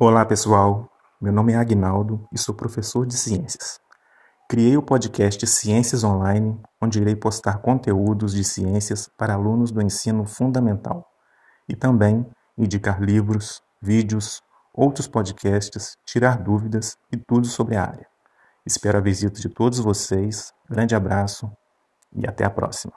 Olá pessoal, meu nome é Agnaldo e sou professor de ciências. Criei o podcast Ciências Online, onde irei postar conteúdos de ciências para alunos do ensino fundamental e também indicar livros, vídeos, outros podcasts, tirar dúvidas e tudo sobre a área. Espero a visita de todos vocês, grande abraço e até a próxima.